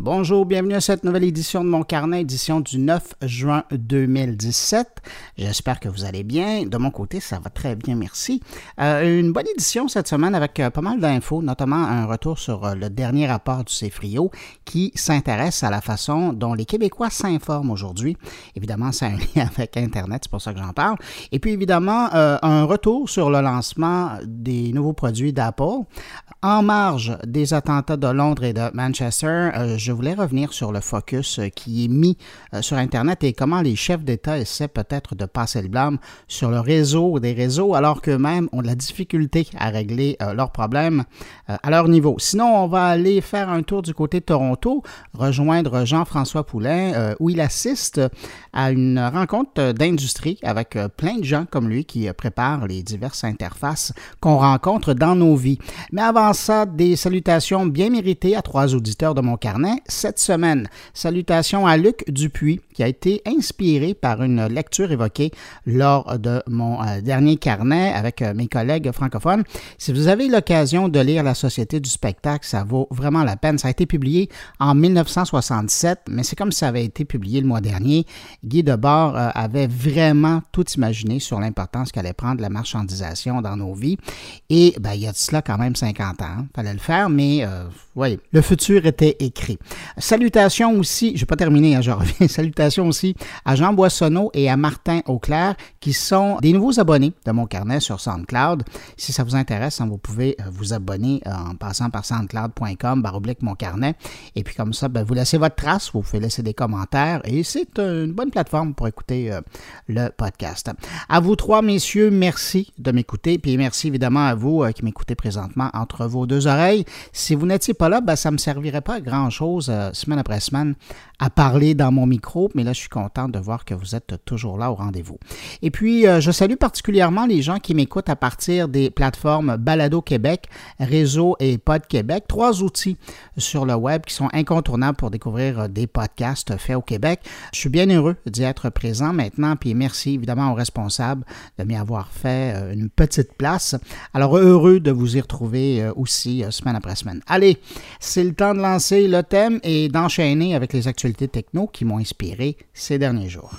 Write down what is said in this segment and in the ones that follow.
Bonjour, bienvenue à cette nouvelle édition de mon carnet, édition du 9 juin 2017. J'espère que vous allez bien. De mon côté, ça va très bien, merci. Euh, une bonne édition cette semaine avec euh, pas mal d'infos, notamment un retour sur euh, le dernier rapport du CFRIO qui s'intéresse à la façon dont les Québécois s'informent aujourd'hui. Évidemment, c'est un lien avec Internet, c'est pour ça que j'en parle. Et puis évidemment, un retour sur le lancement des nouveaux produits d'Apple. En marge des attentats de Londres et de Manchester, voulais revenir sur le focus euh, qui est mis euh, sur Internet et comment les chefs d'État essaient peut-être de passer le blâme sur le réseau des réseaux alors qu'eux-mêmes ont de la difficulté à régler euh, leurs problèmes à leur niveau. Sinon, on va aller faire un tour du côté de Toronto, rejoindre Jean-François Poulain où il assiste à une rencontre d'industrie avec plein de gens comme lui qui préparent les diverses interfaces qu'on rencontre dans nos vies. Mais avant ça, des salutations bien méritées à trois auditeurs de mon carnet cette semaine. Salutations à Luc Dupuis, qui a été inspiré par une lecture évoquée lors de mon euh, dernier carnet avec euh, mes collègues francophones. Si vous avez l'occasion de lire La Société du spectacle, ça vaut vraiment la peine. Ça a été publié en 1967, mais c'est comme ça avait été publié le mois dernier. Guy Debord euh, avait vraiment tout imaginé sur l'importance qu'allait prendre la marchandisation dans nos vies. Et ben, il y a de cela quand même 50 ans. Il hein. fallait le faire, mais oui, le futur était écrit. Salutations aussi, je vais pas terminer, hein, je reviens. Salutations aussi à Jean Boissonneau et à Martin Auclair, qui sont des nouveaux abonnés de mon carnet sur SoundCloud. Si ça vous intéresse, hein, vous pouvez euh, vous abonner euh, en passant par soundcloud.com, baroblique mon carnet. Et puis comme ça, ben, vous laissez votre trace, vous pouvez laisser des commentaires et c'est une bonne plateforme pour écouter euh, le podcast. À vous trois, messieurs, merci de m'écouter. Puis merci évidemment à vous qui m'écoutez présentement entre vos deux oreilles. Si vous n'étiez pas là, ben, ça ne me servirait pas à grand-chose semaine après semaine à parler dans mon micro, mais là, je suis content de voir que vous êtes toujours là au rendez-vous. Et puis, euh, je salue particulièrement les gens qui m'écoutent à partir des plateformes Balado Québec, Réseau et Pod Québec, trois outils sur le web qui sont incontournables pour découvrir euh, des podcasts faits au Québec. Je suis bien heureux d'y être présent maintenant, puis merci évidemment aux responsables de m'y avoir fait euh, une petite place. Alors, heureux de vous y retrouver aussi semaine après semaine. Allez, c'est le temps de lancer le thème et d'enchaîner avec les actualités techno qui m'ont inspiré ces derniers jours.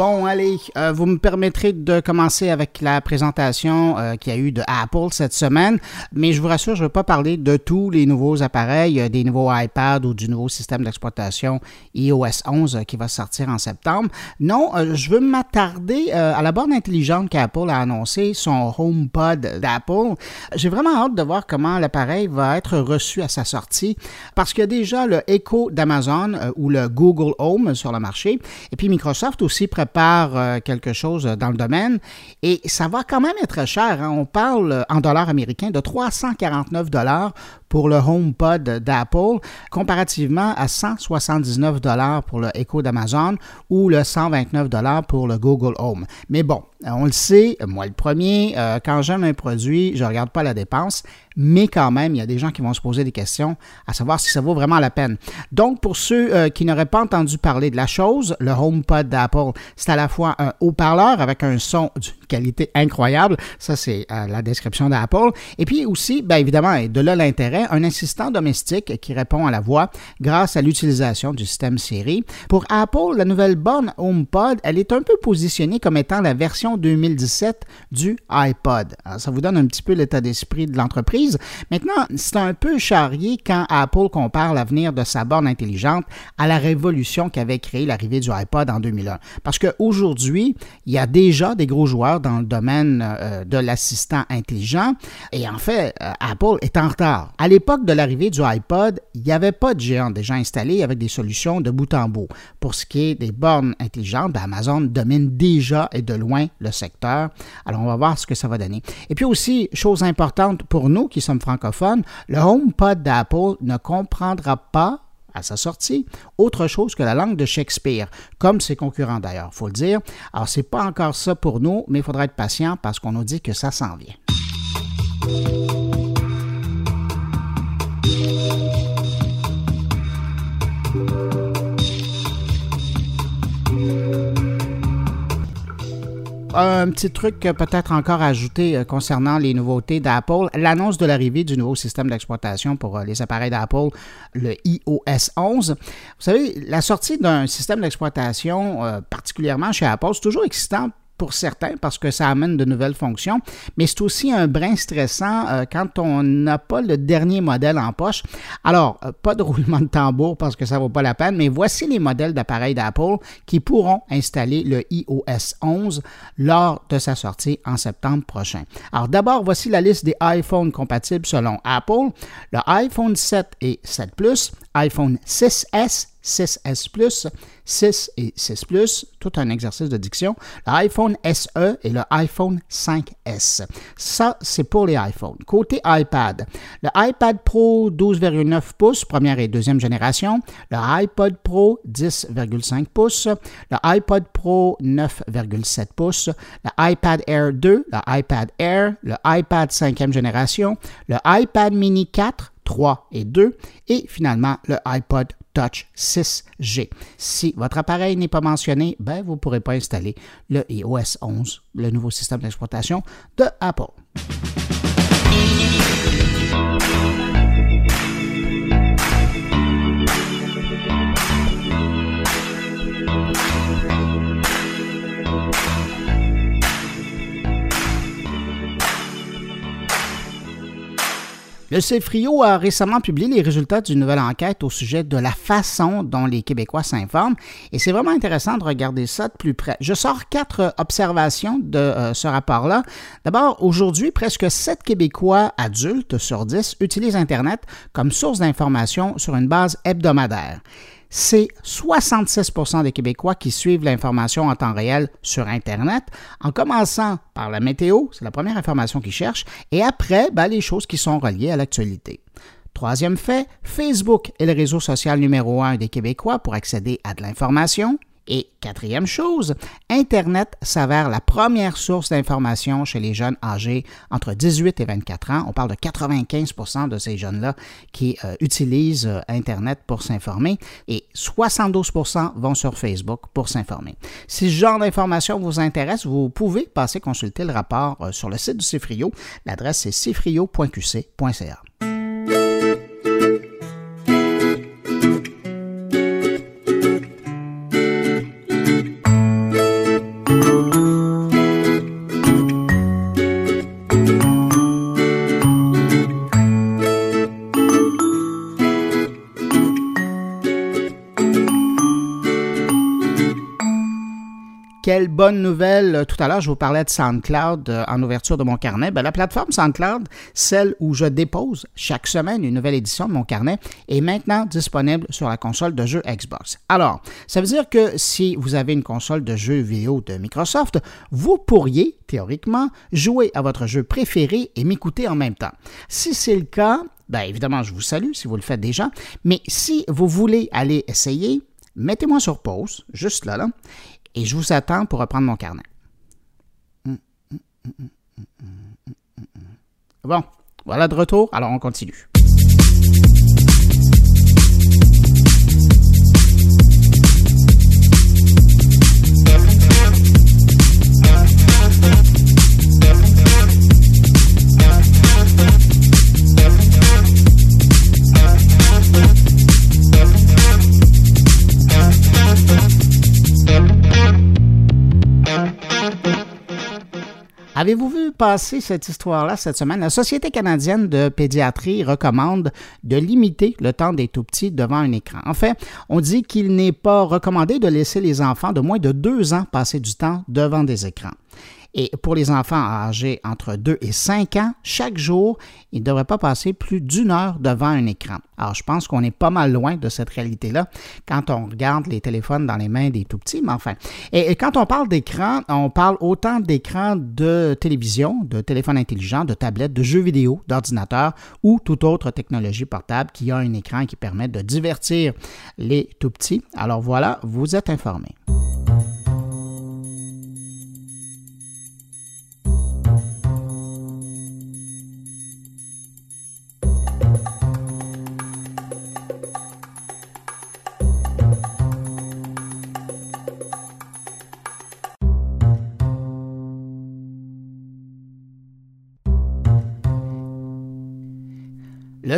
Bon, allez, euh, vous me permettrez de commencer avec la présentation euh, qu'il y a eu de Apple cette semaine, mais je vous rassure, je ne vais pas parler de tous les nouveaux appareils, euh, des nouveaux iPads ou du nouveau système d'exploitation iOS 11 qui va sortir en septembre. Non, je veux m'attarder à la borne intelligente qu'Apple a annoncé, son HomePod d'Apple. J'ai vraiment hâte de voir comment l'appareil va être reçu à sa sortie, parce qu'il y a déjà le Echo d'Amazon ou le Google Home sur le marché, et puis Microsoft aussi prépare par euh, quelque chose dans le domaine et ça va quand même être cher. Hein. On parle euh, en dollars américains de 349 dollars pour le HomePod d'Apple, comparativement à 179 dollars pour le Echo d'Amazon ou le 129 dollars pour le Google Home. Mais bon, on le sait, moi le premier, euh, quand j'aime un produit, je ne regarde pas la dépense, mais quand même, il y a des gens qui vont se poser des questions à savoir si ça vaut vraiment la peine. Donc, pour ceux euh, qui n'auraient pas entendu parler de la chose, le HomePod d'Apple, c'est à la fois un haut-parleur avec un son d'une qualité incroyable, ça c'est euh, la description d'Apple, et puis aussi, bien évidemment, et de là l'intérêt, un assistant domestique qui répond à la voix grâce à l'utilisation du système Siri. Pour Apple, la nouvelle borne HomePod, elle est un peu positionnée comme étant la version 2017 du iPod. ça vous donne un petit peu l'état d'esprit de l'entreprise. Maintenant, c'est un peu charrié quand Apple compare l'avenir de sa borne intelligente à la révolution qu'avait créée l'arrivée du iPod en 2001. Parce qu'aujourd'hui, il y a déjà des gros joueurs dans le domaine euh, de l'assistant intelligent et en fait, euh, Apple est en retard l'époque de l'arrivée du iPod, il n'y avait pas de géant déjà installé avec des solutions de bout en bout. Pour ce qui est des bornes intelligentes, ben, Amazon domine déjà et de loin le secteur. Alors, on va voir ce que ça va donner. Et puis aussi, chose importante pour nous qui sommes francophones, le HomePod d'Apple ne comprendra pas à sa sortie autre chose que la langue de Shakespeare, comme ses concurrents d'ailleurs, faut le dire. Alors, c'est pas encore ça pour nous, mais il faudra être patient parce qu'on nous dit que ça s'en vient. Un petit truc peut-être encore ajouté euh, concernant les nouveautés d'Apple, l'annonce de l'arrivée du nouveau système d'exploitation pour euh, les appareils d'Apple, le iOS 11. Vous savez, la sortie d'un système d'exploitation, euh, particulièrement chez Apple, c'est toujours excitant pour certains parce que ça amène de nouvelles fonctions, mais c'est aussi un brin stressant euh, quand on n'a pas le dernier modèle en poche. Alors, euh, pas de roulement de tambour parce que ça ne vaut pas la peine, mais voici les modèles d'appareils d'Apple qui pourront installer le iOS 11 lors de sa sortie en septembre prochain. Alors d'abord, voici la liste des iPhones compatibles selon Apple. Le iPhone 7 et 7 Plus, iPhone 6S, 6S Plus, 6 et 6 Plus, tout un exercice de diction, l'iPhone SE et le iPhone 5S. Ça, c'est pour les iPhones. Côté iPad, le iPad Pro 12,9 pouces, première et deuxième génération, le iPod Pro 10,5 pouces, le iPod Pro 9,7 pouces, le iPad Air 2, le iPad Air, le iPad 5e génération, le iPad Mini 4, 3 et 2, et finalement le iPod Touch 6G. Si votre appareil n'est pas mentionné, ben, vous ne pourrez pas installer le iOS 11, le nouveau système d'exploitation de Apple. Le CFRIO a récemment publié les résultats d'une nouvelle enquête au sujet de la façon dont les Québécois s'informent et c'est vraiment intéressant de regarder ça de plus près. Je sors quatre observations de euh, ce rapport-là. D'abord, aujourd'hui, presque 7 Québécois adultes sur 10 utilisent Internet comme source d'information sur une base hebdomadaire c'est 66% des Québécois qui suivent l'information en temps réel sur Internet, en commençant par la météo, c'est la première information qu'ils cherchent, et après, ben, les choses qui sont reliées à l'actualité. Troisième fait, Facebook est le réseau social numéro un des Québécois pour accéder à de l'information. Et quatrième chose, Internet s'avère la première source d'information chez les jeunes âgés entre 18 et 24 ans. On parle de 95% de ces jeunes-là qui euh, utilisent euh, Internet pour s'informer et 72% vont sur Facebook pour s'informer. Si ce genre d'information vous intéresse, vous pouvez passer consulter le rapport euh, sur le site du Cifrio. L'adresse est cifrio.qc.ca. bonne nouvelle. Euh, tout à l'heure, je vous parlais de SoundCloud euh, en ouverture de mon carnet. Ben, la plateforme SoundCloud, celle où je dépose chaque semaine une nouvelle édition de mon carnet, est maintenant disponible sur la console de jeu Xbox. Alors, ça veut dire que si vous avez une console de jeux vidéo de Microsoft, vous pourriez, théoriquement, jouer à votre jeu préféré et m'écouter en même temps. Si c'est le cas, Bien, évidemment, je vous salue si vous le faites déjà, mais si vous voulez aller essayer, mettez-moi sur pause, juste là, là, et je vous attends pour reprendre mon carnet. Bon, voilà de retour, alors on continue. Avez-vous vu passer cette histoire-là cette semaine? La Société canadienne de pédiatrie recommande de limiter le temps des tout-petits devant un écran. En fait, on dit qu'il n'est pas recommandé de laisser les enfants de moins de deux ans passer du temps devant des écrans. Et pour les enfants âgés entre 2 et 5 ans, chaque jour, ils ne devraient pas passer plus d'une heure devant un écran. Alors, je pense qu'on est pas mal loin de cette réalité-là quand on regarde les téléphones dans les mains des tout petits, mais enfin. Et, quand on parle d'écran, on parle autant d'écran de télévision, de téléphone intelligent, de tablette, de jeux vidéo, d'ordinateur ou toute autre technologie portable qui a un écran qui permet de divertir les tout petits. Alors voilà, vous êtes informés.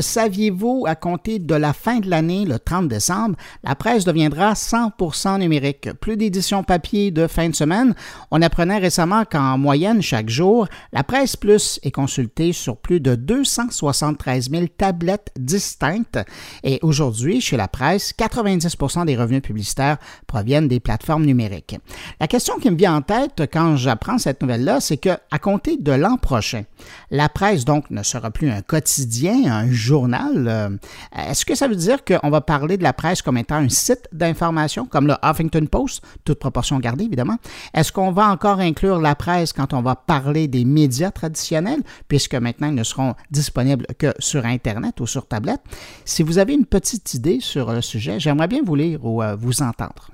Saviez-vous, à compter de la fin de l'année, le 30 décembre, la presse deviendra 100% numérique? Plus d'éditions papier de fin de semaine. On apprenait récemment qu'en moyenne, chaque jour, la presse plus est consultée sur plus de 273 000 tablettes distinctes. Et aujourd'hui, chez la presse, 90% des revenus publicitaires proviennent des plateformes numériques. La question qui me vient en tête quand j'apprends cette nouvelle-là, c'est que, à compter de l'an prochain, la presse donc ne sera plus un quotidien, un Euh, est-ce que ça veut dire qu'on va parler de la presse comme étant un site d'information, comme le Huffington Post, toute proportion gardée évidemment? Est-ce qu'on va encore inclure la presse quand on va parler des médias traditionnels, puisque maintenant ils ne seront disponibles que sur Internet ou sur tablette? Si vous avez une petite idée sur le sujet, j'aimerais bien vous lire ou euh, vous entendre.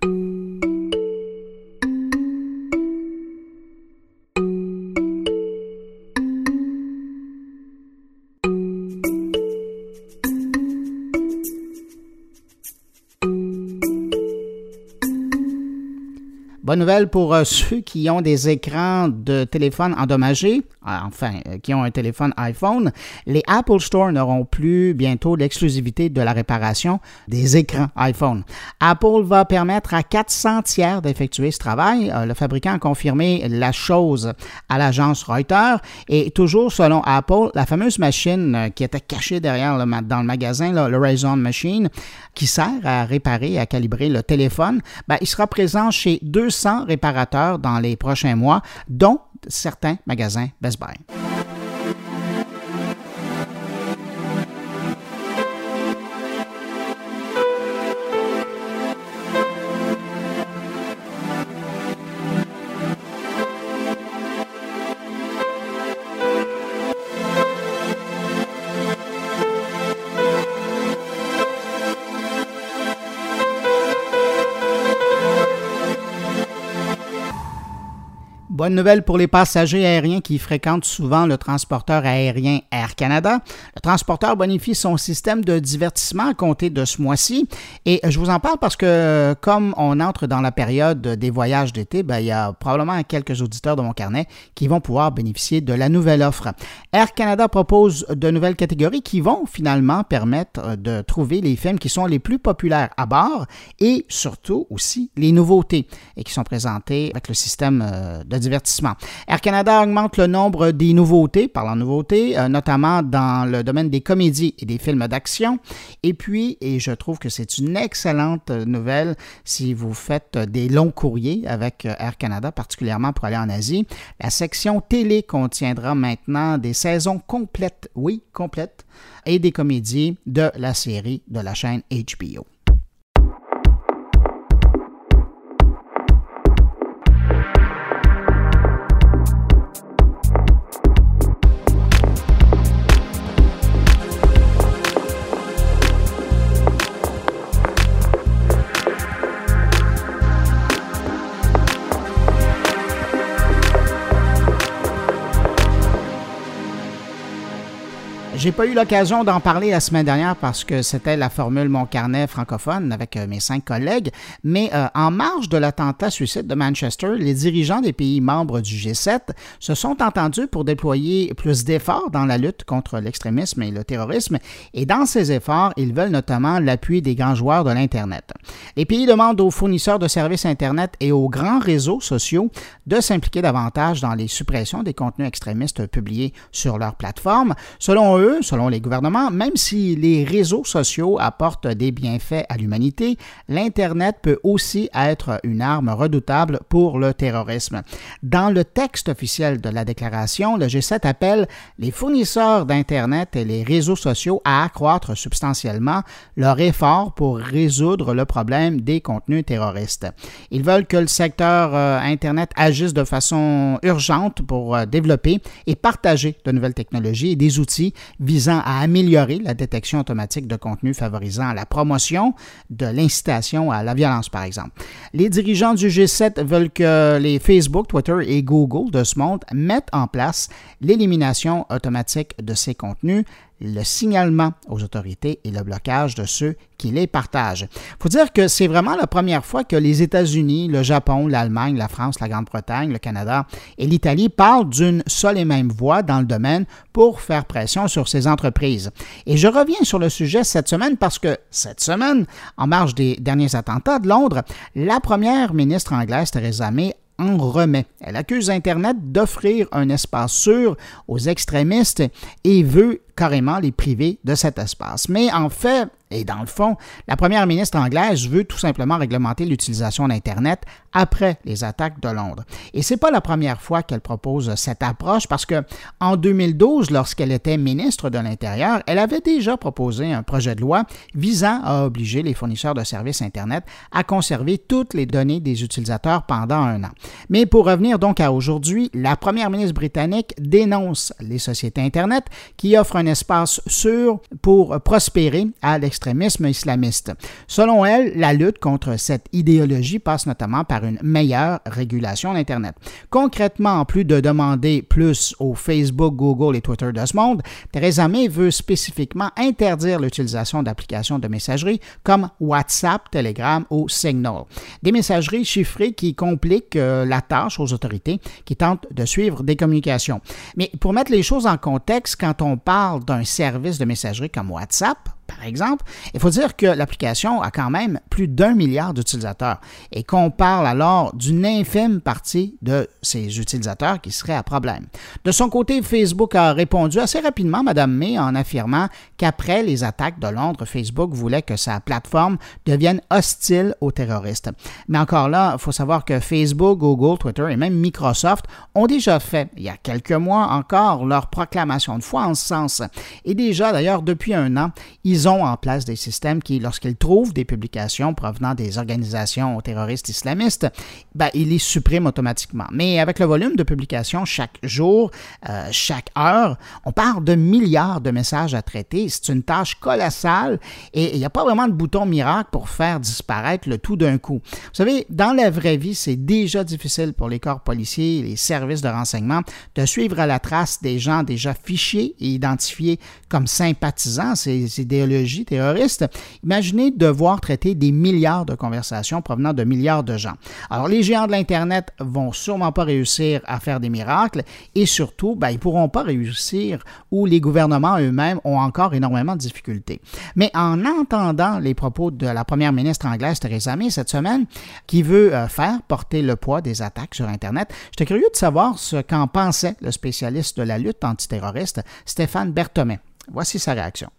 Bonne nouvelle pour euh, ceux qui ont des écrans de téléphone endommagés, enfin, euh, qui ont un téléphone iPhone. Les Apple Store n'auront plus bientôt l'exclusivité de la réparation des écrans iPhone. Apple va permettre à 400 tiers d'effectuer ce travail. le fabricant a confirmé la chose à l'agence Reuters. Et toujours selon Apple, la fameuse machine qui était cachée derrière le, dans le magasin, le Raison Machine, qui sert à réparer et à calibrer le téléphone, ben, il sera présent chez 200 réparateurs dans les prochains mois, dont certains magasins Bye. Nouvelle pour les passagers aériens qui fréquentent souvent le transporteur aérien Air Canada. Le transporteur bonifie son système de divertissement à compter de ce mois-ci. Et je vous en parle parce que comme on entre dans la période des voyages d'été, ben, il y a probablement quelques auditeurs de mon carnet qui vont pouvoir bénéficier de la nouvelle offre. Air Canada propose de nouvelles catégories qui vont finalement permettre de trouver les films qui sont les plus populaires à bord et surtout aussi les nouveautés et qui sont présentées avec le système euh, de divertissement. Air Canada augmente le nombre des nouveautés, parlant nouveautés, euh, notamment dans le domaine des comédies et des films d'action. Et puis, et je trouve que c'est une excellente nouvelle si vous faites des longs courriers avec euh, Air Canada, particulièrement pour aller en Asie, la section télé contiendra maintenant des saisons complètes, oui, complètes, et des comédies de la série de la chaîne HBO. J'ai pas eu l'occasion d'en parler la semaine dernière parce que c'était la formule Mon carnet francophone avec euh, mes cinq collègues, mais euh, en marge de l'attentat suicide de Manchester, les dirigeants des pays membres du G7 se sont entendus pour déployer plus d'efforts dans la lutte contre l'extrémisme et le terrorisme, et dans ces efforts, ils veulent notamment l'appui des grands joueurs de l'Internet. Les pays demandent aux fournisseurs de services Internet et aux grands réseaux sociaux de s'impliquer davantage dans les suppressions des contenus extrémistes publiés sur leur plateforme. Selon eux, selon les gouvernements, même si les réseaux sociaux apportent des bienfaits à l'humanité, l'Internet peut aussi être une arme redoutable pour le terrorisme. Dans le texte officiel de la déclaration, le G7 appelle les fournisseurs d'Internet et les réseaux sociaux à accroître substantiellement leur effort pour résoudre le problème des contenus terroristes. Ils veulent que le secteur euh, Internet agisse de façon urgente pour euh, développer et partager de nouvelles technologies et des outils visant à améliorer la détection automatique de contenus favorisant la promotion de l'incitation à la violence, par exemple. Les dirigeants du G7 veulent que les Facebook, Twitter et Google de ce monde mettent en place l'élimination automatique de ces contenus le signalement aux autorités et le blocage de ceux qui les partagent. Il faut dire que c'est vraiment la première fois que les États-Unis, le Japon, l'Allemagne, la France, la Grande-Bretagne, le Canada et l'Italie parlent d'une seule et même voix dans le domaine pour faire pression sur ces entreprises. Et je reviens sur le sujet cette semaine parce que cette semaine, en marge des derniers attentats de Londres, la première ministre anglaise Theresa May en remet. Elle accuse Internet d'offrir un espace sûr aux extrémistes et veut carrément les priver de cet espace. Mais en fait, et dans le fond, la première ministre anglaise veut tout simplement réglementer l'utilisation d'Internet après les attaques de Londres. Et c'est pas la première fois qu'elle propose cette approche parce que en 2012, lorsqu'elle était ministre de l'Intérieur, elle avait déjà proposé un projet de loi visant à obliger les fournisseurs de services Internet à conserver toutes les données des utilisateurs pendant un an. Mais pour revenir donc à aujourd'hui, la première ministre britannique dénonce les sociétés Internet qui offrent un espace sûr pour prospérer à l'extrémisme islamiste. Selon elle, la lutte contre cette idéologie passe notamment par une meilleure régulation d'Internet. Concrètement, en plus de demander plus au Facebook, Google et Twitter de ce monde, Theresa May veut spécifiquement interdire l'utilisation d'applications de messagerie comme WhatsApp, Telegram ou Signal. Des messageries chiffrées qui compliquent euh, la tâche aux autorités qui tentent de suivre des communications. Mais pour mettre les choses en contexte, quand on parle d'un service de messagerie comme WhatsApp, par exemple, il faut dire que l'application a quand même plus d'un milliard d'utilisateurs et qu'on parle alors d'une infime partie de ces utilisateurs qui seraient à problème. De son côté, Facebook a répondu assez rapidement, Mme May, en affirmant qu'après les attaques de Londres, Facebook voulait que sa plateforme devienne hostile aux terroristes. Mais encore là, il faut savoir que Facebook, Google, Twitter et même Microsoft ont déjà fait, il y a quelques mois encore, leur proclamation de foi en ce sens. Et déjà, d'ailleurs, depuis un an, ils ils ont en place des systèmes qui, lorsqu'ils trouvent des publications provenant des organisations terroristes islamistes, ben, ils les suppriment automatiquement. Mais avec le volume de publications chaque jour, euh, chaque heure, on parle de milliards de messages à traiter. C'est une tâche colossale et il n'y a pas vraiment de bouton miracle pour faire disparaître le tout d'un coup. Vous savez, dans la vraie vie, c'est déjà difficile pour les corps policiers et les services de renseignement de suivre à la trace des gens déjà fichés et identifiés comme sympathisants. C'est des terroriste, imaginez devoir traiter des milliards de conversations provenant de milliards de gens. Alors, les géants de l'Internet vont sûrement pas réussir à faire des miracles et surtout, ben, ils pourront pas réussir où les gouvernements eux-mêmes ont encore énormément de difficultés. Mais en entendant les propos de la première ministre anglaise Theresa May cette semaine, qui veut euh, faire porter le poids des attaques sur Internet, j'étais curieux de savoir ce qu'en pensait le spécialiste de la lutte antiterroriste, Stéphane Berthomet. Voici sa réaction.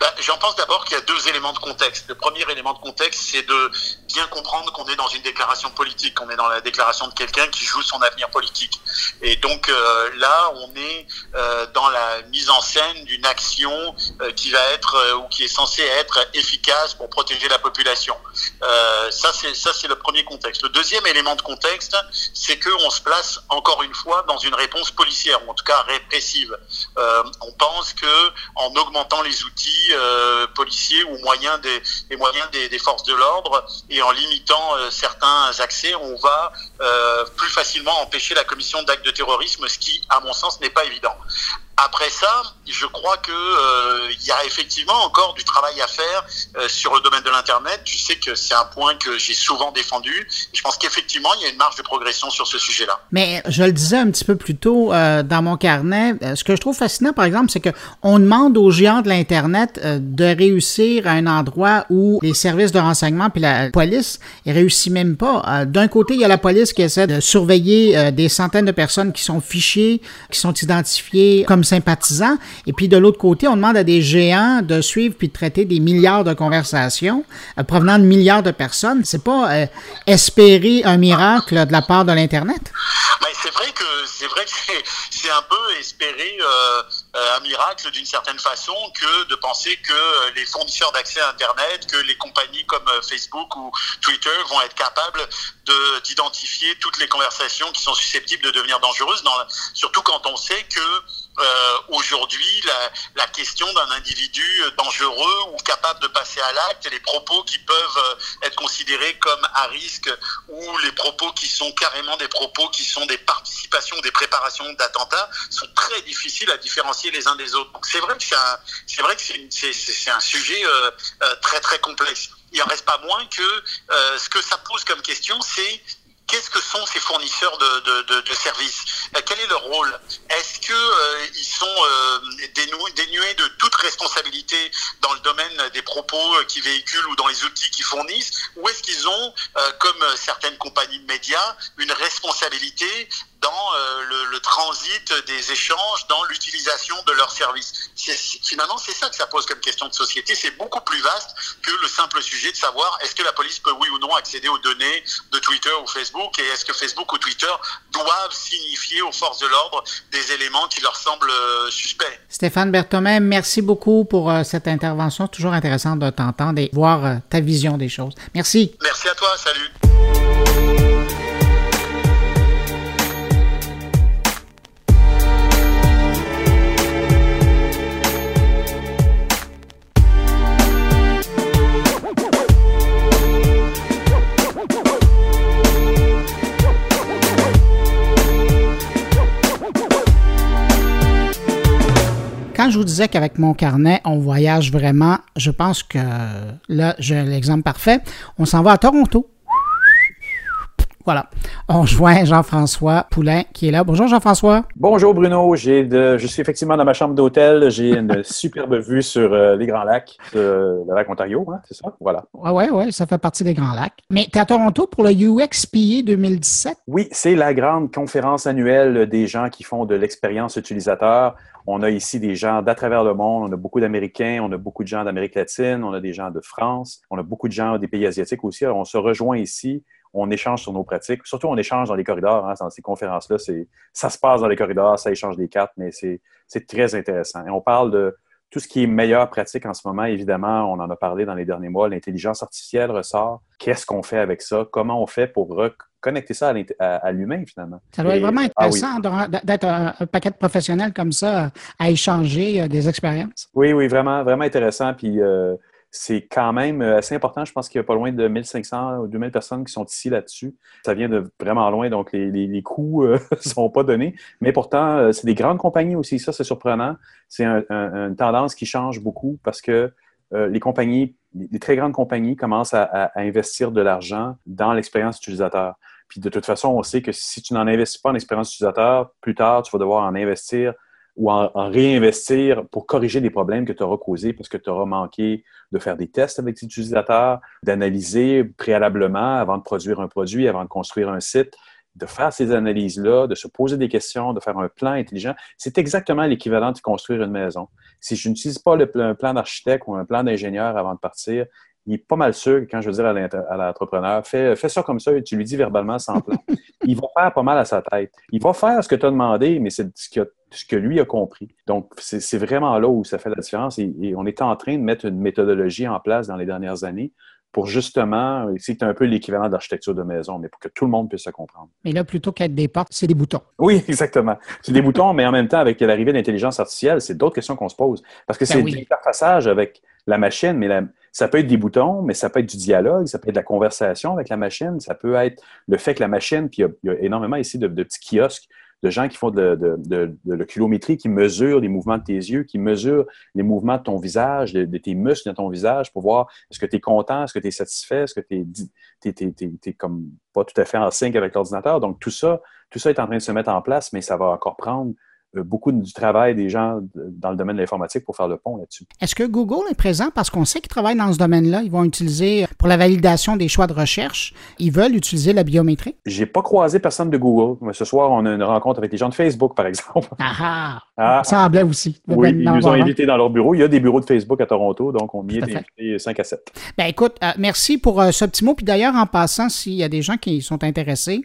Bah, j'en pense d'abord qu'il y a deux éléments de contexte. Le premier élément de contexte, c'est de bien comprendre qu'on est dans une déclaration politique, qu'on est dans la déclaration de quelqu'un qui joue son avenir politique. Et donc euh, là, on est euh, dans la mise en scène d'une action euh, qui va être ou qui est censée être efficace pour protéger la population. Ça, c'est ça, c'est le premier contexte. Le deuxième élément de contexte, c'est que on se place encore une fois dans une réponse policière, ou en tout cas répressive. on pense que en augmentant les outils policiers ou moyens des, des, forces de l'ordre et en limitant euh, certains accès, on va euh, plus facilement empêcher la commission d'actes de terrorisme, ce qui, à mon sens, n'est pas évident. Après ça, je crois que euh, il y a effectivement encore du travail à faire euh, sur le domaine de l'internet. Tu sais que c'est un point que j'ai souvent défendu. Je pense qu'effectivement, il y a une marge de progression sur ce sujet-là. Mais je le disais un petit peu plus tôt euh, dans mon carnet, ce que je trouve fascinant, par exemple, c'est que on demande aux géants de l'internet de réussir à un endroit où les services de renseignement puis la police ne réussissent même pas. D'un côté, il y a la police qui essaie de surveiller des centaines de personnes qui sont fichées, qui sont identifiées comme comme sympathisants. Et puis de l'autre côté, on demande à des géants de suivre puis de traiter des milliards de conversations euh, provenant de milliards de personnes. C'est pas euh, espérer un miracle de la part de l'Internet? Ben, c'est vrai que c'est vrai que c'est un peu espérer euh, un miracle d'une certaine façon que de penser que les fournisseurs d'accès à Internet, que les compagnies comme Facebook ou Twitter vont être capables d'identifier toutes les conversations qui sont susceptibles de devenir dangereuses, dans, surtout quand on sait que euh, aujourd'hui la, la, question d'un individu dangereux ou capable de passer à l'acte, les propos qui peuvent euh, être considérés comme à risque ou les propos qui sont carrément des propos qui sont des participations, des préparations d'attentats sont très difficiles à différencier les uns des autres. Donc c'est vrai que c'est vrai que c'est un sujet euh, euh, très très complexe. Il en reste pas moins que ce que ça pose comme question, c'est qu'est-ce que sont ces fournisseurs de, de, de, services euh, Quel est leur rôle Est-ce qu'ils euh, ils sont euh, dénués, de toute responsabilité dans le domaine des propos qu'ils véhiculent ou dans les outils qu'ils fournissent Ou est-ce qu'ils ont, comme certaines compagnies de médias, une responsabilité dans le, le, transit des échanges, dans l'utilisation de leurs services. Finalement, c'est ça que ça pose comme question de société. C'est beaucoup plus vaste que le simple sujet de savoir est-ce que la police peut oui ou non accéder aux données de Twitter ou Facebook et est-ce que Facebook ou Twitter doivent signifier aux forces de l'ordre des éléments qui leur semblent euh, suspects. Stéphane Berthomet, merci beaucoup pour euh, cette intervention. Toujours intéressant de t'entendre et voir euh, ta vision des choses. Merci. Merci à toi. Salut. Quand je vous disais qu'avec mon carnet, on voyage vraiment, je pense que là, j'ai l'exemple parfait. On s'en va à Toronto. Voilà. On rejoint Jean-François Poulain qui est là. Bonjour Jean-François. Bonjour Bruno. J'ai de, je suis effectivement dans ma chambre d'hôtel. J'ai une superbe vue sur euh, les Grands Lacs, euh, le lac Ontario, hein, c'est ça? Voilà. Oui, oui, ouais, ça fait partie des Grands Lacs. Mais tu es à Toronto pour le UXPA 2017? Oui, c'est la grande conférence annuelle des gens qui font de l'expérience utilisateur. On a ici des gens d'à travers le monde. On a beaucoup d'Américains, on a beaucoup de gens d'Amérique latine, on a des gens de France, on a beaucoup de gens des pays asiatiques aussi. On se rejoint ici on échange sur nos pratiques. Surtout, on échange dans les corridors. Hein, dans ces conférences-là, ça se passe dans les corridors, ça échange des cartes, mais c'est très intéressant. Et on parle de tout ce qui est meilleure pratique en ce moment. Évidemment, on en a parlé dans les derniers mois. L'intelligence artificielle ressort. Qu'est-ce qu'on fait avec ça? Comment on fait pour connecter ça à, l'humain, finalement? Ça doit être vraiment ah intéressant d'être un, paquet de professionnels comme ça à échanger euh, des expériences. Oui, oui, vraiment, vraiment intéressant. Puis, euh, c'est quand même euh, assez important. Je pense qu'il y a pas loin de 1500 ou 2000 personnes qui sont ici là-dessus. Ça vient de vraiment loin, donc les, les, coûts ne euh, sont pas donnés. Mais pourtant, euh, c'est des grandes compagnies aussi. Ça, c'est surprenant. C'est une tendance qui change beaucoup parce que les compagnies, les très grandes compagnies commencent à, investir de l'argent dans l'expérience utilisateur. Puis de toute façon, on sait que si tu n'en investis pas en expérience utilisateur, plus tard, tu vas devoir en investir ou en, réinvestir pour corriger des problèmes que tu auras causés parce que tu auras manqué de faire des tests avec tes utilisateurs, d'analyser préalablement avant de produire un produit, avant de construire un site, de faire ces analyses-là, de se poser des questions, de faire un plan intelligent. C'est exactement l'équivalent de construire une maison. Si je n'utilise pas le, un plan d'architecte ou un plan d'ingénieur avant de partir, il est pas mal sûr que quand je veux dire à l'entrepreneur, fais, fais, ça comme ça et tu lui dis verbalement sans plan, il va faire pas mal à sa tête. Il va faire ce que tu as demandé, mais c'est ce, ce, que lui a compris. Donc, c'est vraiment là où ça fait la différence. Et, on est en train de mettre une méthodologie en place dans les dernières années pour justement, c'est un peu l'équivalent d'architecture de maison, mais pour que tout le monde puisse se comprendre. Mais là, plutôt qu'être des portes, c'est des boutons. Oui, exactement. C'est des boutons, mais en même temps, avec l'arrivée de l'intelligence artificielle, c'est d'autres questions qu'on se pose. Parce que ben c'est ben l'interfaçage avec la machine, mais la, ça peut être des boutons, mais ça peut être du dialogue, ça peut être de la conversation avec la machine, ça peut être le fait que la machine, puis il y a, énormément ici de, petits kiosques de gens qui font de, de, la kilométrie, qui mesurent les mouvements de tes yeux, qui mesurent les mouvements de ton visage, de, tes muscles de ton visage pour voir est-ce que tu es content, est-ce que tu es satisfait, est-ce que tu es, comme pas tout à fait en sync avec l'ordinateur. Donc, tout ça, tout ça est en train de se mettre en place, mais ça va encore prendre beaucoup du travail des gens dans le domaine de l'informatique pour faire le pont là-dessus. Est-ce que Google est présent? Parce qu'on sait qu'ils travaillent dans ce domaine-là? Ils vont utiliser, pour la validation des choix de recherche, ils veulent utiliser la biométrie? J'ai pas croisé personne de Google. Mais ce soir, on a une rencontre avec les gens de Facebook, par exemple. Ah, ah. Ça semblait aussi. Oui, ils nous ont invités dans leur bureau. Il y a des bureaux de Facebook à Toronto, donc on y est invités 5 à 7. Ben écoute, euh, merci pour euh, ce petit mot. Puis d'ailleurs, en passant, s'il y a des gens qui sont intéressés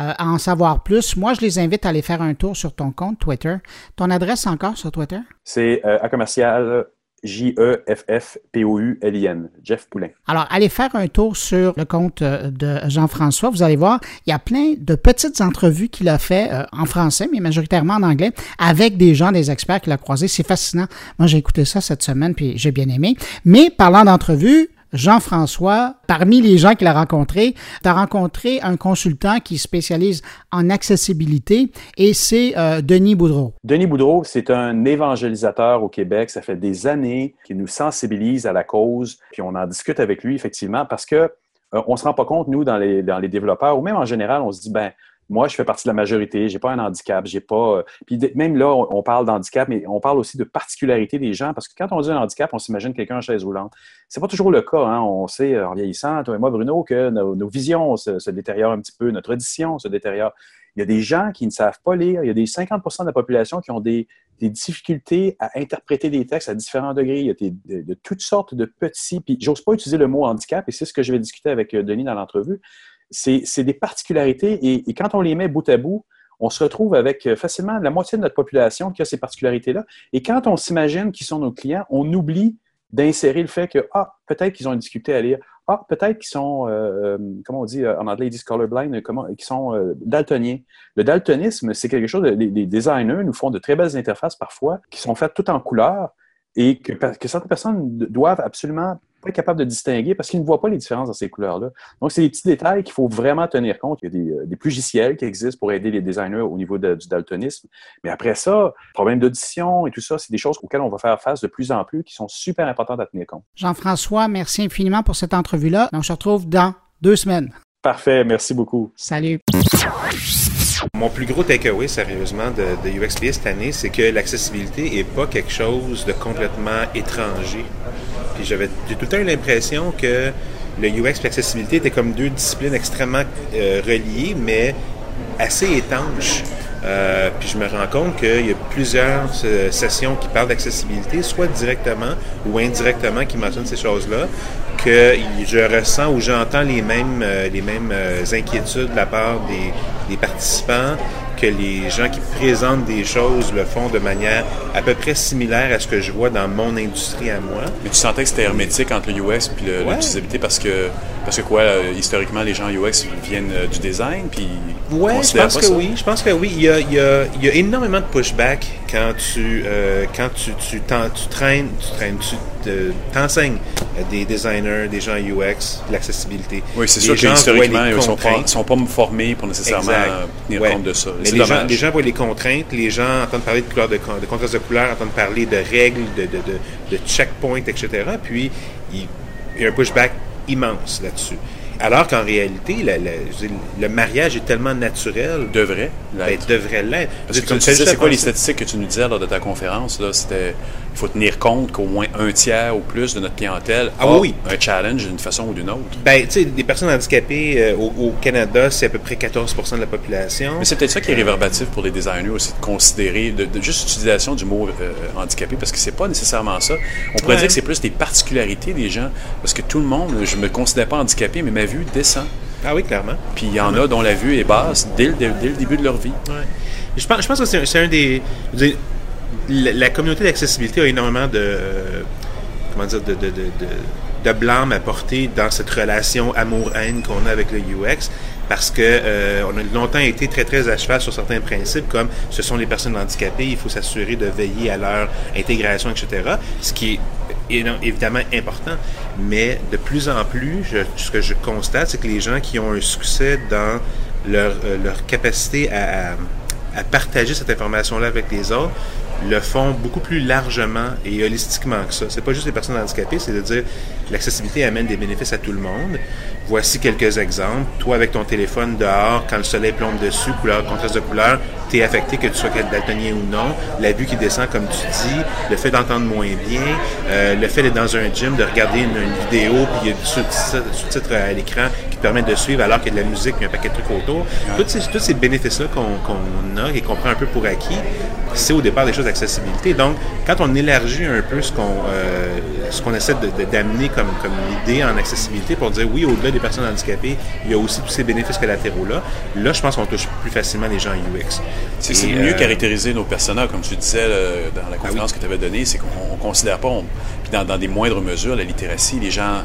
euh, à en savoir plus, moi, je les invite à aller faire un tour sur ton compte Twitter. Ton adresse encore sur Twitter? C'est à commercial J-E-F-F-P-O-U-L-I-N, Jeff Poulin. Alors, allez faire un tour sur le compte euh, de Jean-François. Vous allez voir, il y a plein de petites entrevues qu'il a fait euh, en français, mais majoritairement en anglais, avec des gens, des experts qu'il a croisés. C'est fascinant. Moi, j'ai écouté ça cette semaine, puis j'ai bien aimé. Mais parlant d'entrevues, Jean-François, parmi les gens qu'il a rencontrés, tu as rencontré un consultant qui spécialise en accessibilité et c'est euh, Denis Boudreau. Denis Boudreau, c'est un évangélisateur au Québec. Ça fait des années qu'il nous sensibilise à la cause. Puis on en discute avec lui, effectivement, parce que euh, on se rend pas compte, nous, dans les, dans les développeurs, ou même en général, on se dit, ben, moi, je fais partie de la majorité, j'ai pas un handicap, j'ai pas. Euh, puis même là, on, parle d'handicap, mais on parle aussi de particularité des gens, parce que quand on dit un handicap, on s'imagine quelqu'un en chaise roulante. C'est pas toujours le cas. Hein. On sait, en vieillissant, toi et moi, Bruno, que nos, visions se, détériorent un petit peu, notre audition se détériore. Il y a des gens qui ne savent pas lire. Il y a des 50% de la population qui ont des, difficultés à interpréter des textes à différents degrés. Il y a de, de toutes sortes de petits. Puis j'ose pas utiliser le mot handicap, et c'est ce que je vais discuter avec euh, Denis dans l'entrevue c'est des particularités et, quand on les met bout à bout, on se retrouve avec euh, facilement la moitié de notre population qui a ces particularités-là. Et quand on s'imagine qu'ils sont nos clients, on oublie d'insérer le fait que, ah, peut-être qu'ils ont une difficulté à lire. Ah, peut-être qu'ils sont, euh, euh, comment on dit en anglais, ils disent colorblind, comment, qu'ils sont daltoniens. Le daltonisme, c'est quelque chose, les, designers nous font de très belles interfaces parfois qui sont faites toutes en couleur et que certaines personnes doivent absolument pas capable de distinguer parce qu'ils ne voient pas les différences dans ces couleurs-là. Donc, c'est des petits détails qu'il faut vraiment tenir compte. Il y a des, euh, des logiciels qui existent pour aider les designers au niveau du daltonisme. Mais après ça, problème d'audition et tout ça, c'est des choses auxquelles on va faire face de plus en plus qui sont super importantes à tenir compte. Jean-François, merci infiniment pour cette entrevue-là. Je te retrouve dans deux semaines. Parfait, merci beaucoup. Salut. Mon plus gros takeaway, sérieusement, de, de UXPS cette année, c'est que l'accessibilité n'est pas quelque chose de complètement étranger. Puis j'avais tout le temps l'impression que le UX et l'accessibilité étaient comme deux disciplines extrêmement euh, reliées, mais assez étanches. Euh, puis je me rends compte qu'il y a plusieurs euh, sessions qui parlent d'accessibilité, soit directement ou indirectement qui mentionnent ces choses-là, que je ressens ou j'entends les mêmes, les mêmes inquiétudes de la part des, des participants, que les gens qui présentent des choses le font de manière à peu près similaire à ce que je vois dans mon industrie à moi. Mais tu sentais que c'était hermétique entre le UX et l'utilisabilité parce que, parce que quoi, euh, historiquement, les gens UX viennent euh, du design, puis Ouais, je pense que oui. Je pense que oui. Il y a, il y a, il y a énormément de pushback quand tu euh, quand tu, tu, tu traînes, tu traînes, tu t'enseignes des designers, des gens UX, l'accessibilité. Oui, c'est sûr qu'historiquement, ils ne sont pas, sont pas formés pour nécessairement tenir compte de ça. les, gens, les gens voient les contraintes, les gens entendent parler de couleurs de, de contraste de couleurs, entendent parler de règles, de, de, de, checkpoints, etc. Puis il y a un pushback immense là-dessus. Alors qu'en réalité, le, mariage est tellement naturel. Devrait l'être. Ben, devrait l'être. Parce que, tu disais, c'est quoi les statistiques que tu nous disais lors de ta conférence? C'était il faut tenir compte qu'au moins un tiers ou plus de notre clientèle ah, a oui. un challenge d'une façon ou d'une autre. Ben, tu sais, des personnes handicapées euh, au, Canada, c'est à peu près 14% de la population. Mais c'est peut-être ça qui est réverbatif pour les designers aussi, de considérer, de, juste l'utilisation du mot euh, handicapé, parce que c'est pas nécessairement ça. On pourrait dire que c'est plus des particularités des gens, parce que tout le monde, je me considère pas handicapé, mais ma vue descend. Ah oui, clairement. Puis il y en a dont la vue est basse dès le, dès le début de leur vie. Ouais. Je, pense, je pense que c'est un, des la, communauté d'accessibilité a énormément de, comment dire, de, blâme à porter dans cette relation amour-haine qu'on a avec le UX parce que euh, on a longtemps été très très à cheval sur certains principes comme ce sont les personnes handicapées, il faut s'assurer de veiller à leur intégration, etc. Ce qui est évidemment important, mais de plus en plus, ce que je constate, c'est que les gens qui ont un succès dans leur, euh, leur capacité à partager cette information-là avec les autres le font beaucoup plus largement et holistiquement que ça. C'est pas juste les personnes handicapées, c'est de dire l'accessibilité amène des bénéfices à tout le monde. Voici quelques exemples. Toi, avec ton téléphone dehors, quand le soleil plombe dessus, couleur, contraste de couleur, tu es affecté, que tu sois daltonien ou non. La vue qui descend, comme tu dis, le fait d'entendre moins bien, euh, le fait d'être dans un gym, de regarder une, vidéo, puis il y a du sous-titre à l'écran qui te permet de suivre alors qu'il y a de la musique et un paquet de trucs autour. Tous ces, tous ces bénéfices-là qu'on a et qu'on prend un peu pour acquis, c'est au départ des choses d'accessibilité. Donc, quand on élargit un peu ce qu'on euh, ce qu'on essaie d'amener comme, comme idée en accessibilité pour dire oui, au-delà des personnes handicapées, il y a aussi tous ces bénéfices collatéraux-là. Là, je pense qu'on touche plus facilement les gens UX. C'est mieux euh, caractériser nos personnages, comme tu disais dans la ah conférence que tu avais donnée, c'est qu'on ne considère pas, puis dans, dans, des moindres mesures, la littératie, les gens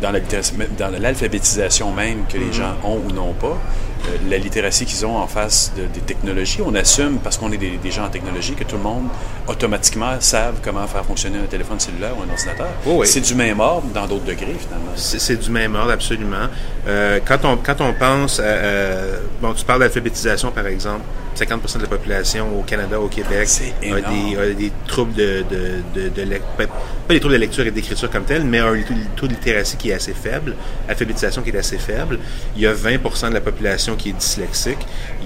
dans l'alphabétisation même que les mm-hmm. gens ont ou n'ont pas, euh, la littératie qu'ils ont en face des technologies, on assume, parce qu'on est des, gens en technologie, que tout le monde automatiquement savent comment faire fonctionner un téléphone cellulaire ou un ordinateur. Oh c'est du même ordre dans d'autres degrés, finalement. C'est du même ordre, absolument. Euh, quand, on, quand on pense, euh, bon, tu parles d'alphabétisation, par exemple, 50% de la population au Canada, au Québec, a des, des, troubles de, de, de, pas des troubles de lecture et d'écriture comme tel, mais un taux de littératie qui est assez faible, alphabétisation qui est assez faible. Il y a 20% de la population qui est dyslexique.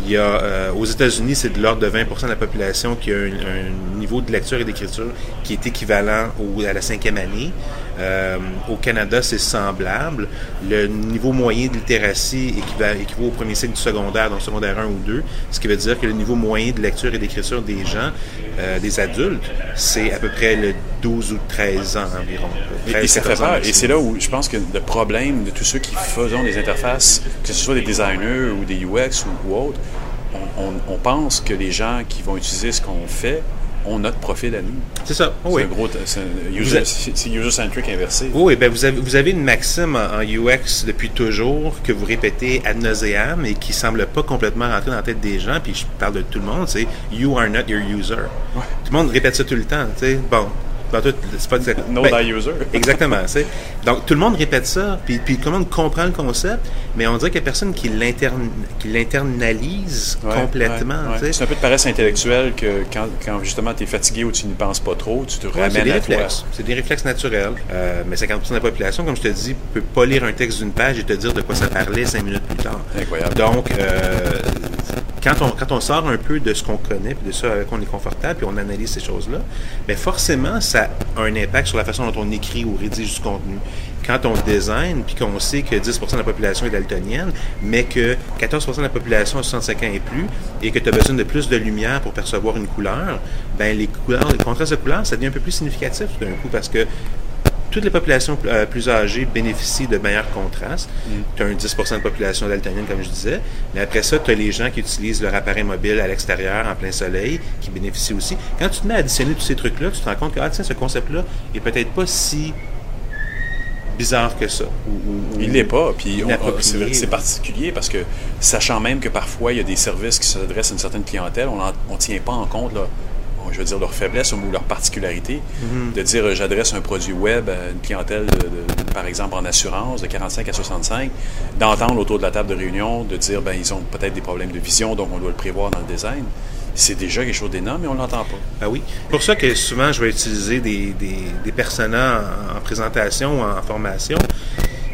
Il y a, euh, aux États-Unis, c'est de l'ordre de 20% de la population qui a un, niveau de lecture et d'écriture qui est équivalent au, à la cinquième année. Euh, au Canada, c'est semblable. Le niveau moyen de littératie équivaut, au premier cycle du secondaire, donc secondaire 1 ou 2, ce qui veut dire que le niveau moyen de lecture et d'écriture des gens, euh, des adultes, c'est à peu près le 12 ou 13 ans environ. et, peur. Et c'est là où je pense que le problème de tous ceux qui faisons des interfaces, que ce soit des designers ou des UX ou, autres, on, pense que les gens qui vont utiliser ce qu'on fait ont notre profil à nous. C'est ça. c'est un gros, c'est user-centric inversé. Oui, ben vous avez, vous avez une maxime en, UX depuis toujours que vous répétez ad nauseam et qui semble pas complètement rentrer dans la tête des gens. Puis je parle de tout le monde, c'est you are not your user. Tout le monde répète ça tout le temps. Sais, bon, c'est pas exactement. No ben, user. exactement. Donc, tout le monde répète ça, puis, puis tout le monde comprend le concept, mais on dirait qu'il n'y a personne qui l'internalise complètement. c'est un peu de paresse intellectuelle que quand, quand justement tu es fatigué ou tu n'y penses pas trop, tu te ramènes à réflexes. C'est des réflexes naturels. Euh, mais 50% de la population, comme je te dis, ne peut pas lire un texte d'une page et te dire de quoi ça parlait cinq minutes plus tard. Incroyable. Donc, euh, quand on, sort un peu de ce qu'on connaît, puis de ça avec quoi on est confortable, puis on analyse ces choses-là, mais forcément, ça a un impact sur la façon dont on écrit ou rédige du contenu. Quand on design, puis qu'on sait que 10% de la population est daltonienne, mais que 14% de la population a 65 ans et plus, et que tu as besoin de plus de lumière pour percevoir une couleur, ben les couleurs, les contrastes de couleurs, ça devient un peu plus significatif d'un coup, parce que toutes les populations euh, plus âgées bénéficient de meilleurs contrastes. Tu as un 10% de population daltonienne, comme je disais. Mais après ça, tu as les gens qui utilisent leur appareil mobile à l'extérieur, en plein soleil, qui bénéficient aussi. Quand tu te mets à additionner tous ces trucs-là, tu te rends compte que, ah, tiens, ce concept-là est peut-être pas si bizarre que ça. il n'est pas. Puis c'est particulier parce que, sachant même que parfois il y a des services qui s'adressent à une certaine clientèle, on ne tient pas en compte là, je veux dire, leur faiblesse ou leur particularité, mhm. de dire euh, j'adresse un produit web à une clientèle, par exemple en assurance, de 45 à 65, d'entendre autour de la table de réunion, de dire ben ils ont peut-être des problèmes de vision, donc on doit le prévoir dans le design. C'est déjà quelque chose d'énorme, mais on ne l'entend pas. Ah oui. pour ça que souvent, je vais utiliser des, des, des personas en, présentation ou en formation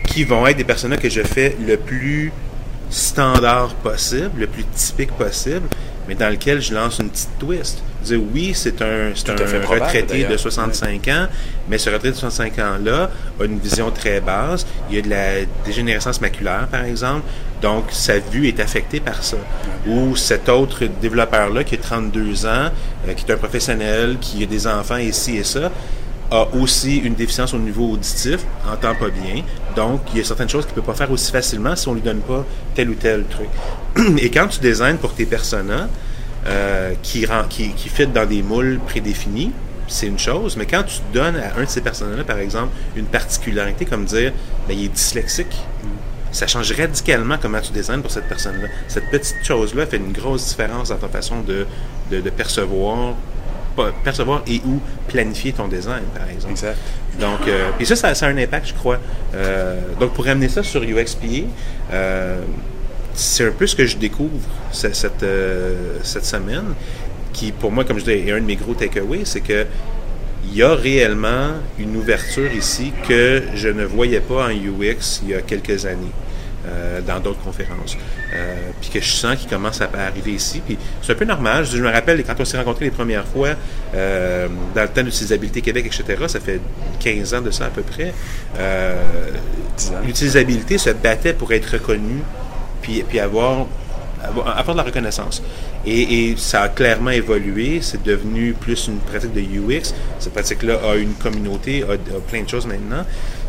qui vont être des personas que je fais le plus standard possible, le plus typique possible, mais dans lequel je lance une petite twist. Dire oui, c'est un, un retraité de 65 ans, mais ce retraité de 65 ans-là a une vision très basse. Il y a de la dégénérescence maculaire, par exemple, donc sa vue est affectée par ça. Ou cet autre développeur-là qui a 32 ans, euh, qui est un professionnel, qui a des enfants ici et ça, a aussi une déficience au niveau auditif, entend pas bien. Donc, il y a certaines choses qu'il ne peut pas faire aussi facilement si on lui donne pas tel ou tel truc. Et quand tu designes pour tes personas euh, qui, qui, qui fit dans des moules prédéfinis, c'est une chose, mais quand tu donnes à un de ces personnages-là, par exemple, une particularité comme dire, ben, il est dyslexique, ça change radicalement comment tu designes pour cette personne-là. Cette petite chose-là fait une grosse différence dans ta façon de, de, de percevoir percevoir et ou planifier ton design, par exemple. Exact. Donc, euh, puis ça, ça, a un impact, je crois. Euh, donc, pour amener ça sur UXPA, euh, c'est un peu ce que je découvre cette, cette, cette semaine, qui, pour moi, comme je dis, est un de mes gros takeaways, c'est que il y a réellement une ouverture ici que je ne voyais pas en UX il y a quelques années. Euh, dans d'autres conférences. Euh, puis que je sens qu'il commence à arriver ici. Puis c'est un peu normal. Je, me rappelle quand on s'est rencontrés les premières fois euh, dans le temps d'utilisabilité Québec, etc., ça fait 15 ans de ça à peu près. L'utilisabilité se battait pour être reconnue puis, puis avoir, avoir, de la reconnaissance. Et, ça a clairement évolué. C'est devenu plus une pratique de UX. Cette pratique-là a une communauté, a, a plein de choses maintenant.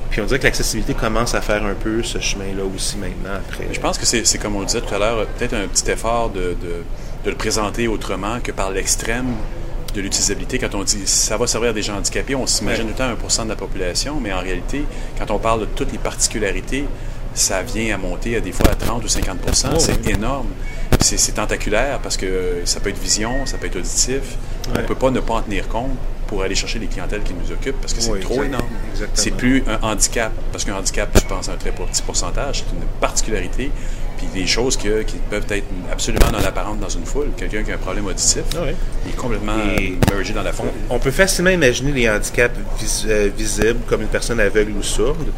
Puis on dirait que l'accessibilité commence à faire un peu ce chemin-là aussi maintenant après. Je pense que c'est comme on le disait tout à l'heure, peut-être un petit effort de, le présenter autrement que par l'extrême de l'utilisabilité. Quand on dit ça va servir à des gens handicapés, on s'imagine tout le temps 1% de la population, mais en réalité, quand on parle de toutes les particularités, ça vient à monter à des fois à 30 ou 50 C'est énorme. C'est tentaculaire parce que ça peut être vision, ça peut être auditif. On ne peut pas ne pas en tenir compte pour aller chercher les clientèles qui nous occupent parce que c'est trop énorme. C'est plus un handicap, parce qu'un handicap, je pense, à un très petit pourcentage, c'est une particularité, puis des choses qui peuvent être absolument non apparentes dans une foule. Quelqu'un qui a un problème auditif, ah il est complètement mergé dans la foule. On, peut facilement imaginer les handicaps euh, visibles comme une personne aveugle ou sourde,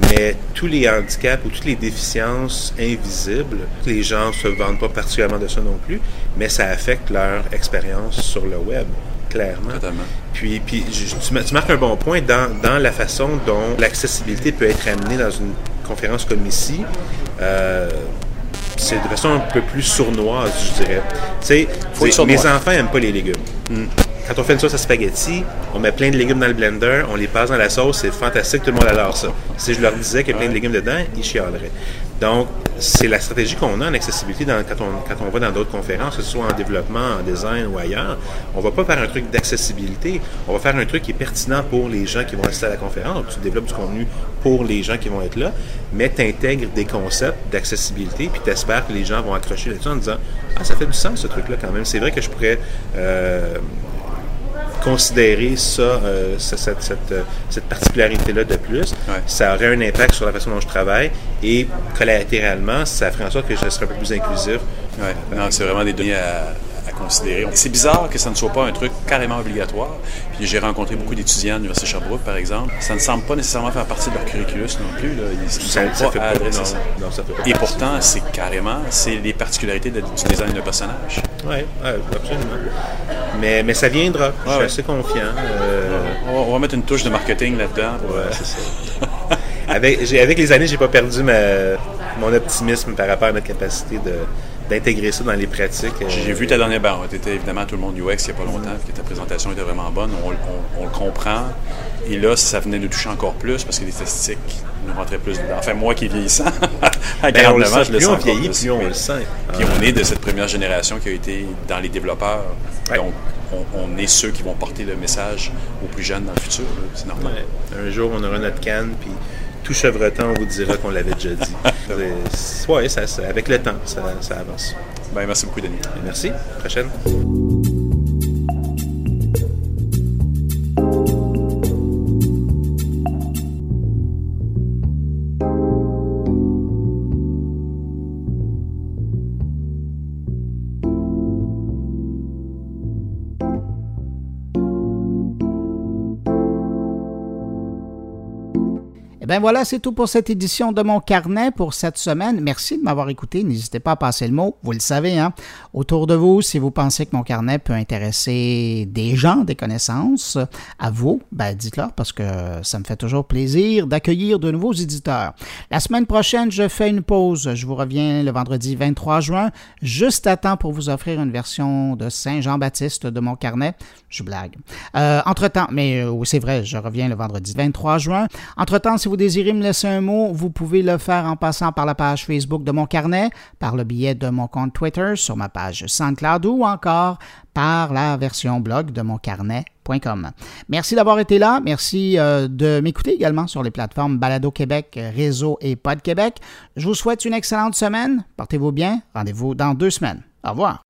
mais tous les handicaps ou toutes les déficiences invisibles, les gens ne se vendent pas particulièrement de ça non plus, mais ça affecte leur expérience sur le web clairement. Totalement. Puis, puis tu, marques un bon point dans, dans la façon dont l'accessibilité peut être amenée dans une conférence comme ici. Euh, c'est de façon un peu plus sournoise, je dirais. Tu sais, mes enfants n'aiment pas les légumes. Hmm. Quand on fait une sauce à spaghetti, on met plein de légumes dans le blender, on les passe dans la sauce, c'est fantastique, tout le monde adore ça. Si je leur disais qu'il y a plein de légumes dedans, ils chialeraient. Donc, c'est la stratégie qu'on a en accessibilité quand, on, quand on va dans d'autres conférences, que ce soit en développement, en design ou ailleurs. On va pas faire un truc d'accessibilité, on va faire un truc qui est pertinent pour les gens qui vont assister à la conférence. Donc, tu développes du contenu pour les gens qui vont être là, mais tu intègres des concepts d'accessibilité, puis tu espères que les gens vont accrocher là-dessus en disant Ah, ça fait du sens ce truc-là quand même. C'est vrai que je pourrais. Euh, considérer ça, euh, cette, euh, cette, particularité-là de plus, ça aurait un impact sur la façon dont je travaille et collatéralement, ça ferait en sorte que je serais un peu plus inclusif. Ouais. Non, c'est vraiment des données à, considérer. C'est bizarre que ça ne soit pas un truc carrément obligatoire. Puis j'ai rencontré beaucoup d'étudiants à l'Université Sherbrooke, par exemple. Ça ne semble pas nécessairement faire partie de leur curriculum non plus. Là. Ils ne sont pas adressés ça. Et pourtant, c'est carrément, c'est les particularités du design d'un personnage. Oui, absolument. Mais, mais ça viendra. je suis assez confiant. Euh, on, va, mettre une touche de marketing là-dedans. avec, avec les années, j'ai pas perdu mon optimisme par rapport à notre capacité de d'intégrer ça dans les pratiques. J'ai vu ta dernière, ben, tu étais évidemment tout le monde UX il n'y a pas longtemps, que ta présentation était vraiment bonne, on, le comprend. Et là, ça venait nous toucher encore plus parce que les statistiques nous rentraient plus dedans. Enfin, moi qui est vieillissant, à 49 ben, ans, je le sens. Plus on vieillit, plus on le sent. Puis on est de cette première génération qui a été dans les développeurs. Donc, on, est ceux qui vont porter le message aux plus jeunes dans le futur. C'est normal. Un jour, on aura notre canne, puis tout chevretant, on vous dira qu'on l'avait déjà dit. oui, ça, avec le temps, ça, ça avance. Ben, merci beaucoup, Denis. Merci. Prochaine. Eh bien voilà, c'est tout pour cette édition de mon carnet pour cette semaine. Merci de m'avoir écouté. N'hésitez pas à passer le mot. Vous le savez, hein? Autour de vous, si vous pensez que mon carnet peut intéresser des gens, des connaissances, à vous, ben dites-leur parce que ça me fait toujours plaisir d'accueillir de nouveaux éditeurs. La semaine prochaine, je fais une pause. Je vous reviens le vendredi 23 juin, juste à temps pour vous offrir une version de Saint-Jean-Baptiste de mon carnet. Je blague. Euh, entre-temps, mais euh, c'est vrai, je reviens le vendredi 23 juin. Entre-temps, si vous désirez me laisser un mot, vous pouvez le faire en passant par la page Facebook de mon carnet, par le billet de mon compte Twitter, sur ma page SoundCloud ou encore par la version blog de mon carnet.com. Merci d'avoir été là. Merci euh, de m'écouter également sur les plateformes Balado Québec, Réseau et Pod Québec. Je vous souhaite une excellente semaine. Portez-vous bien. Rendez-vous dans deux semaines. Au revoir.